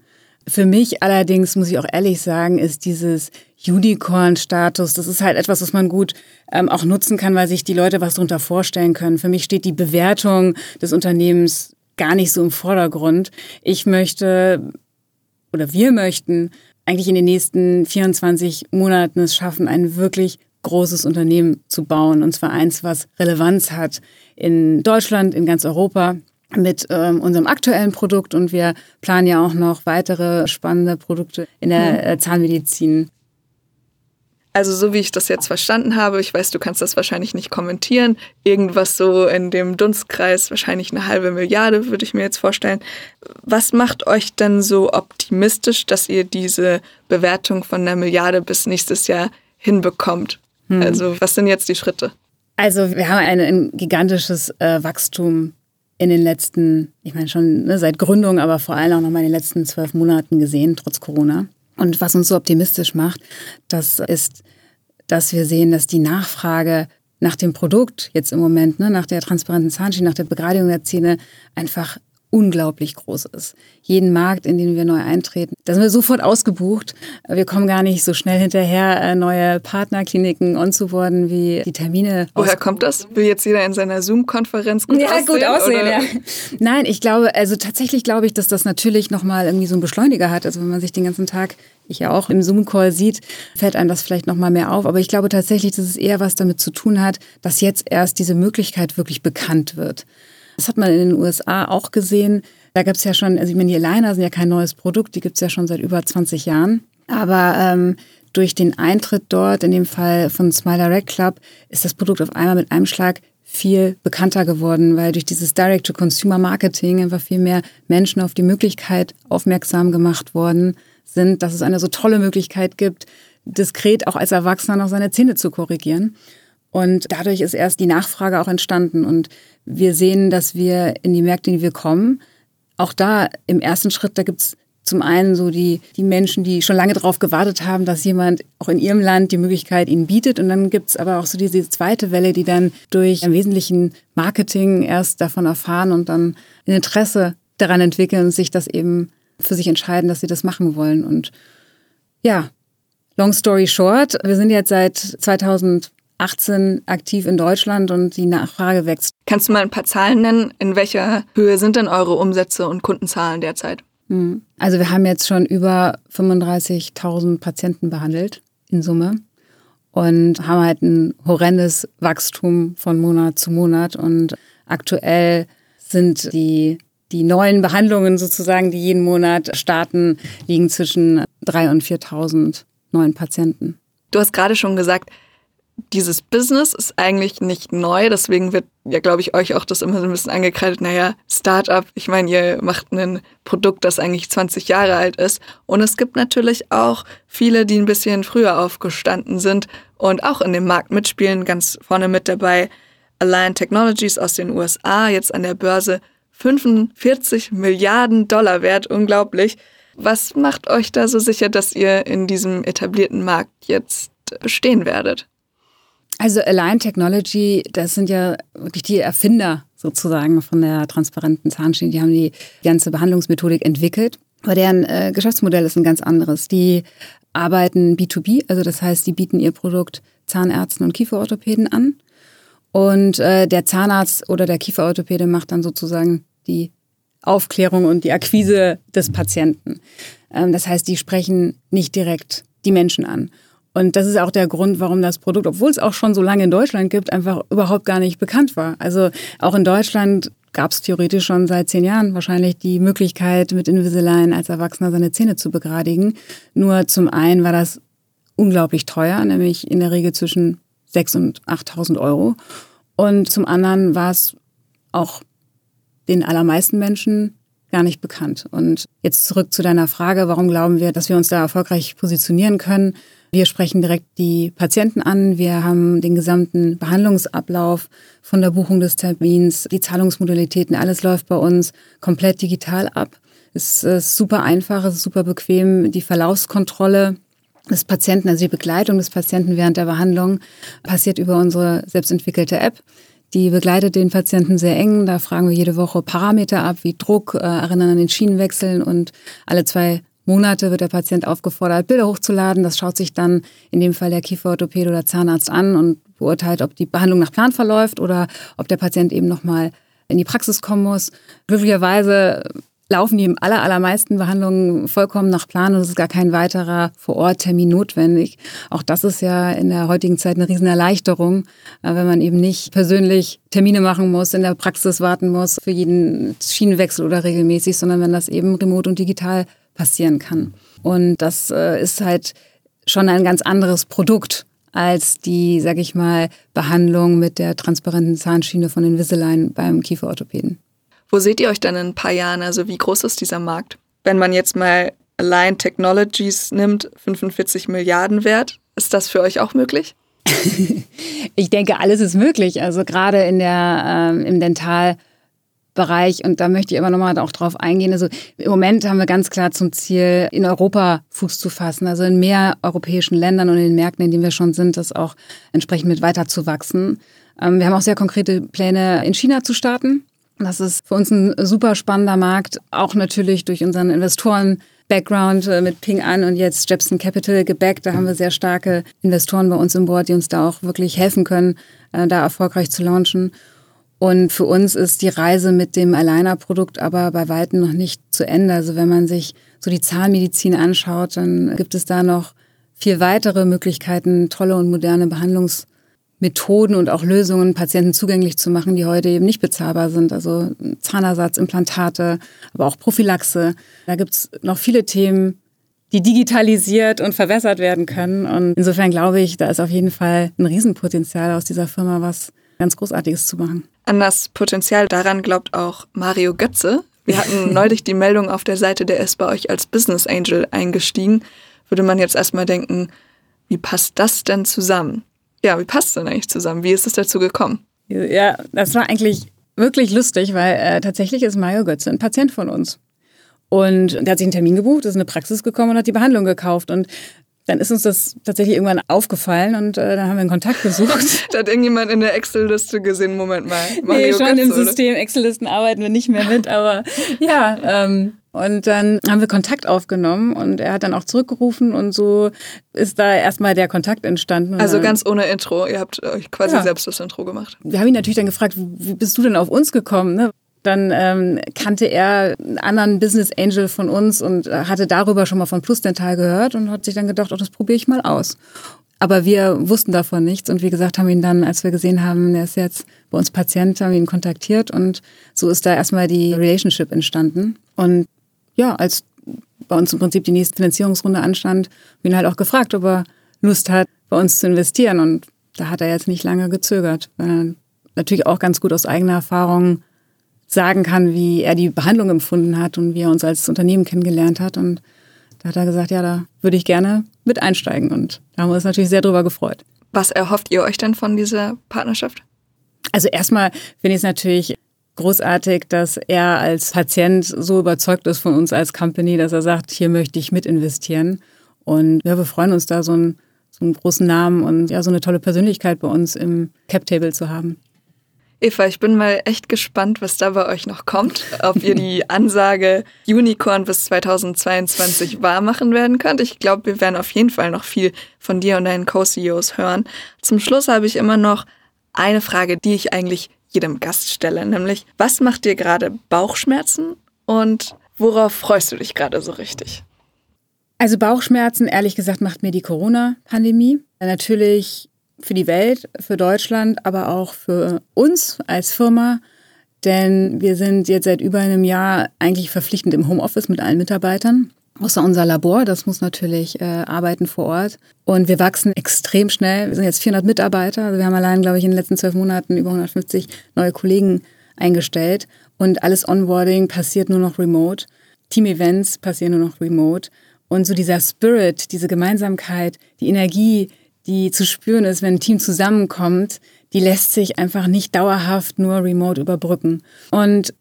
Für mich allerdings, muss ich auch ehrlich sagen, ist dieses Unicorn-Status, das ist halt etwas, was man gut ähm, auch nutzen kann, weil sich die Leute was darunter vorstellen können. Für mich steht die Bewertung des Unternehmens gar nicht so im Vordergrund. Ich möchte oder wir möchten eigentlich in den nächsten 24 Monaten es schaffen, ein wirklich großes Unternehmen zu bauen. Und zwar eins, was Relevanz hat in Deutschland, in ganz Europa mit ähm, unserem aktuellen Produkt. Und wir planen ja auch noch weitere spannende Produkte in der äh, Zahnmedizin also so wie ich das jetzt verstanden habe, ich weiß, du kannst das wahrscheinlich nicht kommentieren, irgendwas so in dem Dunstkreis, wahrscheinlich eine halbe Milliarde, würde ich mir jetzt vorstellen. Was macht euch denn so optimistisch, dass ihr diese Bewertung von einer Milliarde bis nächstes Jahr hinbekommt? Hm. Also was sind jetzt die Schritte? Also wir haben ein, ein gigantisches äh, Wachstum in den letzten, ich meine schon ne, seit Gründung, aber vor allem auch noch mal in den letzten zwölf Monaten gesehen, trotz Corona. Und was uns so optimistisch macht, das ist, dass wir sehen, dass die Nachfrage nach dem Produkt jetzt im Moment, ne, nach der transparenten Zahnschiene, nach der Begradigung der Zähne einfach unglaublich groß ist. Jeden Markt, in den wir neu eintreten, da sind wir sofort ausgebucht. Wir kommen gar nicht so schnell hinterher, äh, neue Partnerkliniken onzuboarden, wie die Termine. Woher kommt das? Will jetzt jeder in seiner Zoom-Konferenz gut ja, aussehen? gut aussehen, ja. Nein, ich glaube, also tatsächlich glaube ich, dass das natürlich nochmal irgendwie so einen Beschleuniger hat. Also wenn man sich den ganzen Tag ich ja auch im Zoom-Call sieht, fällt einem das vielleicht nochmal mehr auf. Aber ich glaube tatsächlich, dass es eher was damit zu tun hat, dass jetzt erst diese Möglichkeit wirklich bekannt wird. Das hat man in den USA auch gesehen. Da gab es ja schon, also ich meine, die Aligner sind ja kein neues Produkt, die gibt es ja schon seit über 20 Jahren. Aber ähm, durch den Eintritt dort, in dem Fall von Smile Direct Club, ist das Produkt auf einmal mit einem Schlag viel bekannter geworden, weil durch dieses Direct-to-Consumer-Marketing einfach viel mehr Menschen auf die Möglichkeit aufmerksam gemacht worden sind, dass es eine so tolle Möglichkeit gibt, diskret auch als Erwachsener noch seine Zähne zu korrigieren. Und dadurch ist erst die Nachfrage auch entstanden. Und wir sehen, dass wir in die Märkte, in die wir kommen, auch da im ersten Schritt, da gibt's zum einen so die, die Menschen, die schon lange darauf gewartet haben, dass jemand auch in ihrem Land die Möglichkeit ihnen bietet. Und dann gibt's aber auch so diese zweite Welle, die dann durch im Wesentlichen Marketing erst davon erfahren und dann ein Interesse daran entwickeln und sich das eben für sich entscheiden, dass sie das machen wollen. Und ja, long story short, wir sind jetzt seit 2000 18 aktiv in Deutschland und die Nachfrage wächst. Kannst du mal ein paar Zahlen nennen? In welcher Höhe sind denn eure Umsätze und Kundenzahlen derzeit? Hm. Also wir haben jetzt schon über 35.000 Patienten behandelt in Summe und haben halt ein horrendes Wachstum von Monat zu Monat und aktuell sind die die neuen Behandlungen sozusagen, die jeden Monat starten, liegen zwischen 3.000 und 4.000 neuen Patienten. Du hast gerade schon gesagt, dieses Business ist eigentlich nicht neu, deswegen wird ja, glaube ich, euch auch das immer so ein bisschen angekreidet. Naja, Startup, ich meine, ihr macht ein Produkt, das eigentlich 20 Jahre alt ist. Und es gibt natürlich auch viele, die ein bisschen früher aufgestanden sind und auch in dem Markt mitspielen, ganz vorne mit dabei. Align Technologies aus den USA, jetzt an der Börse 45 Milliarden Dollar wert, unglaublich. Was macht euch da so sicher, dass ihr in diesem etablierten Markt jetzt bestehen werdet? Also Align Technology, das sind ja wirklich die Erfinder sozusagen von der transparenten Zahnschiene. Die haben die ganze Behandlungsmethodik entwickelt. Aber deren äh, Geschäftsmodell ist ein ganz anderes. Die arbeiten B2B, also das heißt, die bieten ihr Produkt Zahnärzten und Kieferorthopäden an. Und äh, der Zahnarzt oder der Kieferorthopäde macht dann sozusagen die Aufklärung und die Akquise des Patienten. Ähm, das heißt, die sprechen nicht direkt die Menschen an. Und das ist auch der Grund, warum das Produkt, obwohl es auch schon so lange in Deutschland gibt, einfach überhaupt gar nicht bekannt war. Also auch in Deutschland gab es theoretisch schon seit zehn Jahren wahrscheinlich die Möglichkeit, mit Invisalign als Erwachsener seine Zähne zu begradigen. Nur zum einen war das unglaublich teuer, nämlich in der Regel zwischen 6.000 und 8.000 Euro. Und zum anderen war es auch den allermeisten Menschen gar nicht bekannt. Und jetzt zurück zu deiner Frage, warum glauben wir, dass wir uns da erfolgreich positionieren können? Wir sprechen direkt die Patienten an. Wir haben den gesamten Behandlungsablauf von der Buchung des Termins, die Zahlungsmodalitäten, alles läuft bei uns komplett digital ab. Es ist super einfach, es ist super bequem. Die Verlaufskontrolle des Patienten, also die Begleitung des Patienten während der Behandlung, passiert über unsere selbstentwickelte App. Die begleitet den Patienten sehr eng. Da fragen wir jede Woche Parameter ab, wie Druck, äh, erinnern an den Schienenwechseln und alle zwei Monate wird der Patient aufgefordert, Bilder hochzuladen. Das schaut sich dann in dem Fall der Kieferorthopäde oder Zahnarzt an und beurteilt, ob die Behandlung nach Plan verläuft oder ob der Patient eben nochmal in die Praxis kommen muss. Glücklicherweise laufen die aller, allermeisten Behandlungen vollkommen nach Plan und es ist gar kein weiterer Vor-Ort-Termin notwendig. Auch das ist ja in der heutigen Zeit eine Riesenerleichterung, äh, wenn man eben nicht persönlich Termine machen muss, in der Praxis warten muss für jeden Schienenwechsel oder regelmäßig, sondern wenn das eben remote und digital passieren kann. Und das äh, ist halt schon ein ganz anderes Produkt als die, sag ich mal, Behandlung mit der transparenten Zahnschiene von Invisalign beim Kieferorthopäden. Wo seht ihr euch dann in ein paar Jahren? Also wie groß ist dieser Markt? Wenn man jetzt mal Align Technologies nimmt, 45 Milliarden wert, ist das für euch auch möglich? ich denke, alles ist möglich. Also gerade in der, ähm, im Dentalbereich und da möchte ich aber nochmal auch drauf eingehen. Also im Moment haben wir ganz klar zum Ziel, in Europa Fuß zu fassen, also in mehr europäischen Ländern und in den Märkten, in denen wir schon sind, das auch entsprechend mit weiterzuwachsen. Ähm, wir haben auch sehr konkrete Pläne, in China zu starten. Das ist für uns ein super spannender Markt, auch natürlich durch unseren Investoren. Background äh, mit Ping An und jetzt Jepson Capital gebackt. Da haben wir sehr starke Investoren bei uns im Board, die uns da auch wirklich helfen können, äh, da erfolgreich zu launchen. Und für uns ist die Reise mit dem Aligner-Produkt aber bei weitem noch nicht zu Ende. Also wenn man sich so die Zahnmedizin anschaut, dann gibt es da noch viel weitere Möglichkeiten, tolle und moderne Behandlungs Methoden und auch Lösungen Patienten zugänglich zu machen, die heute eben nicht bezahlbar sind. Also Zahnersatz, Implantate, aber auch Prophylaxe. Da gibt's noch viele Themen, die digitalisiert und verbessert werden können. Und insofern glaube ich, da ist auf jeden Fall ein Riesenpotenzial aus dieser Firma, was ganz Großartiges zu machen. An das Potenzial daran glaubt auch Mario Götze. Wir hatten neulich die Meldung auf der Seite, der ist bei euch als Business Angel eingestiegen. Würde man jetzt erstmal denken, wie passt das denn zusammen? ja, wie passt es denn eigentlich zusammen? Wie ist es dazu gekommen? Ja, das war eigentlich wirklich lustig, weil äh, tatsächlich ist Mario Götze ein Patient von uns. Und der hat sich einen Termin gebucht, ist in eine Praxis gekommen und hat die Behandlung gekauft. Und dann ist uns das tatsächlich irgendwann aufgefallen und äh, dann haben wir einen Kontakt gesucht. da hat irgendjemand in der Excel-Liste gesehen, Moment mal. Mario nee, schon Götze, im System. Excel-Listen arbeiten wir nicht mehr mit, aber ja, ähm, und dann haben wir Kontakt aufgenommen und er hat dann auch zurückgerufen und so ist da erstmal der Kontakt entstanden. Also ganz ohne Intro. Ihr habt euch quasi ja. selbst das Intro gemacht. Wir haben ihn natürlich dann gefragt, wie bist du denn auf uns gekommen? Ne? Dann ähm, kannte er einen anderen Business Angel von uns und hatte darüber schon mal von Plus Dental gehört und hat sich dann gedacht, oh, das probiere ich mal aus. Aber wir wussten davon nichts und wie gesagt, haben ihn dann, als wir gesehen haben, er ist jetzt bei uns Patient, haben wir ihn kontaktiert und so ist da erstmal die Relationship entstanden. Und ja, als bei uns im Prinzip die nächste Finanzierungsrunde anstand, bin halt auch gefragt, ob er Lust hat, bei uns zu investieren. Und da hat er jetzt nicht lange gezögert, weil er natürlich auch ganz gut aus eigener Erfahrung sagen kann, wie er die Behandlung empfunden hat und wie er uns als Unternehmen kennengelernt hat. Und da hat er gesagt, ja, da würde ich gerne mit einsteigen. Und da haben wir uns natürlich sehr drüber gefreut. Was erhofft ihr euch denn von dieser Partnerschaft? Also erstmal finde ich es natürlich großartig, dass er als Patient so überzeugt ist von uns als Company, dass er sagt, hier möchte ich mit investieren. Und ja, wir freuen uns da so einen, so einen großen Namen und ja, so eine tolle Persönlichkeit bei uns im Cap-Table zu haben. Eva, ich bin mal echt gespannt, was da bei euch noch kommt. Ob ihr die Ansage Unicorn bis 2022 wahrmachen werden könnt. Ich glaube, wir werden auf jeden Fall noch viel von dir und deinen Co-CEOs hören. Zum Schluss habe ich immer noch eine Frage, die ich eigentlich jedem Gast stelle, nämlich was macht dir gerade Bauchschmerzen und worauf freust du dich gerade so richtig? Also Bauchschmerzen, ehrlich gesagt, macht mir die Corona-Pandemie. Natürlich für die Welt, für Deutschland, aber auch für uns als Firma. Denn wir sind jetzt seit über einem Jahr eigentlich verpflichtend im Homeoffice mit allen Mitarbeitern. außer unser Labor. Das muss natürlich äh, arbeiten vor Ort. Und wir wachsen extrem schnell. Wir sind jetzt 400 Mitarbeiter. Also wir haben allein, glaube ich, in den letzten zwölf Monaten über 150 neue Kollegen eingestellt. Und alles Onboarding passiert nur noch remote. Team-Events passieren nur noch remote. Und so dieser Spirit, diese Gemeinsamkeit, die Energie, die zu spüren ist, wenn ein Team zusammenkommt, die lässt sich einfach nicht dauerhaft nur remote überbrücken. Und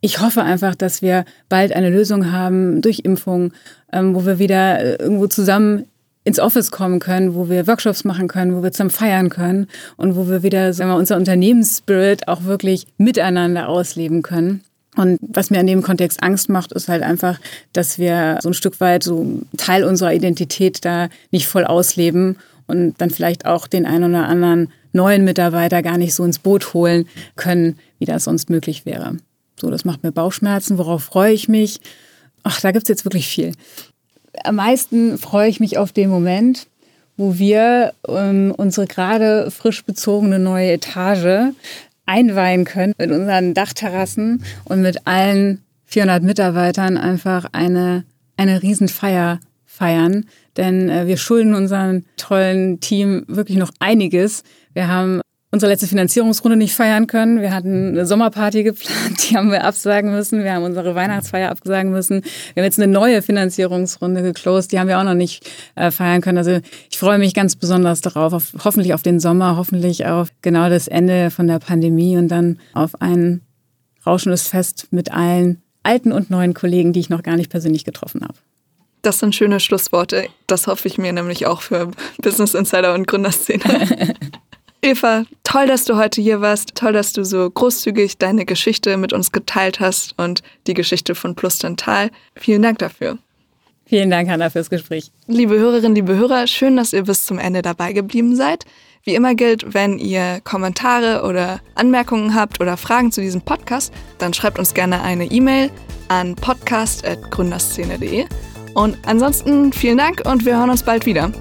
ich hoffe einfach, dass wir bald eine Lösung haben durch Impfung, ähm, wo wir wieder äh, irgendwo zusammen ins Office kommen können, wo wir Workshops machen können, wo wir zusammen feiern können und wo wir wieder sagen wir, unser Unternehmensspirit auch wirklich miteinander ausleben können. Und was mir in dem Kontext Angst macht, ist halt einfach, dass wir so ein Stück weit so Teil unserer Identität da nicht voll ausleben und dann vielleicht auch den einen oder anderen neuen Mitarbeiter gar nicht so ins Boot holen können, wie das sonst möglich wäre. So, das macht mir Bauchschmerzen. Worauf freue ich mich? Ach, da gibt's jetzt wirklich viel. Am meisten freue ich mich auf den Moment, wo wir ähm, unsere gerade frisch bezogene neue Etage einweihen können mit unseren Dachterrassen und mit allen 400 Mitarbeitern einfach eine, eine Riesenfeier feiern. Denn äh, wir schulden unserem tollen Team wirklich noch einiges. Wir haben unsere letzte Finanzierungsrunde nicht feiern können. Wir hatten eine Sommerparty geplant, die haben wir absagen müssen. Wir haben unsere Weihnachtsfeier absagen müssen. Wir haben jetzt eine neue Finanzierungsrunde geclosed, die haben wir auch noch nicht äh, feiern können. Also ich freue mich ganz besonders darauf, auf, hoffentlich auf den Sommer, hoffentlich auf genau das Ende von der Pandemie und dann auf ein rauschendes Fest mit allen alten und neuen Kollegen, die ich noch gar nicht persönlich getroffen habe. Das sind schöne Schlussworte. Das hoffe ich mir nämlich auch für Business Insider und Gründerszene. Eva, toll, dass du heute hier warst. Toll, dass du so großzügig deine Geschichte mit uns geteilt hast und die Geschichte von Plus Dental. Vielen Dank dafür. Vielen Dank, Hanna, fürs Gespräch. Liebe Hörerinnen, liebe Hörer, schön, dass ihr bis zum Ende dabei geblieben seid. Wie immer gilt, wenn ihr Kommentare oder Anmerkungen habt oder Fragen zu diesem Podcast, dann schreibt uns gerne eine E-Mail an podcast.gründerszene.de. Und ansonsten vielen Dank und wir hören uns bald wieder.